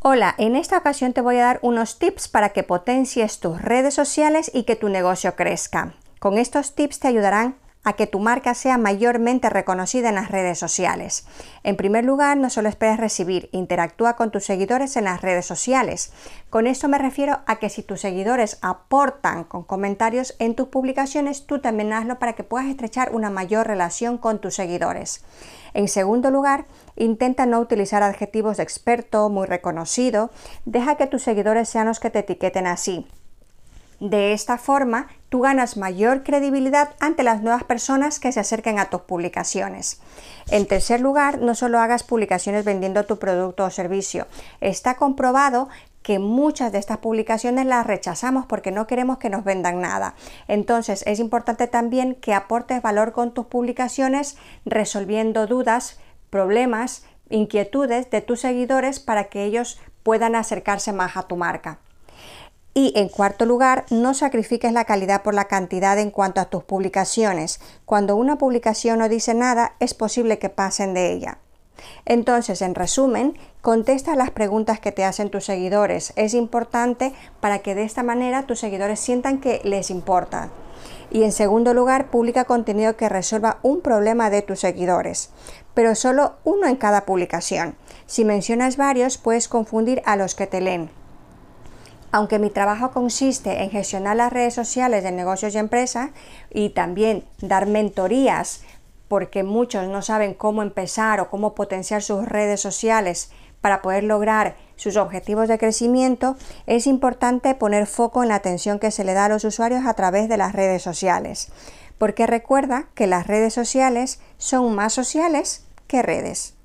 Hola, en esta ocasión te voy a dar unos tips para que potencies tus redes sociales y que tu negocio crezca. Con estos tips te ayudarán a que tu marca sea mayormente reconocida en las redes sociales. En primer lugar, no solo esperes recibir, interactúa con tus seguidores en las redes sociales. Con esto me refiero a que si tus seguidores aportan con comentarios en tus publicaciones, tú también hazlo para que puedas estrechar una mayor relación con tus seguidores. En segundo lugar, intenta no utilizar adjetivos de experto, muy reconocido, deja que tus seguidores sean los que te etiqueten así. De esta forma, tú ganas mayor credibilidad ante las nuevas personas que se acerquen a tus publicaciones. En tercer lugar, no solo hagas publicaciones vendiendo tu producto o servicio. Está comprobado que muchas de estas publicaciones las rechazamos porque no queremos que nos vendan nada. Entonces es importante también que aportes valor con tus publicaciones resolviendo dudas, problemas, inquietudes de tus seguidores para que ellos puedan acercarse más a tu marca. Y en cuarto lugar, no sacrifiques la calidad por la cantidad en cuanto a tus publicaciones. Cuando una publicación no dice nada, es posible que pasen de ella. Entonces, en resumen, contesta las preguntas que te hacen tus seguidores. Es importante para que de esta manera tus seguidores sientan que les importa. Y en segundo lugar, publica contenido que resuelva un problema de tus seguidores, pero solo uno en cada publicación. Si mencionas varios, puedes confundir a los que te leen. Aunque mi trabajo consiste en gestionar las redes sociales de negocios y empresas y también dar mentorías, porque muchos no saben cómo empezar o cómo potenciar sus redes sociales para poder lograr sus objetivos de crecimiento, es importante poner foco en la atención que se le da a los usuarios a través de las redes sociales, porque recuerda que las redes sociales son más sociales que redes.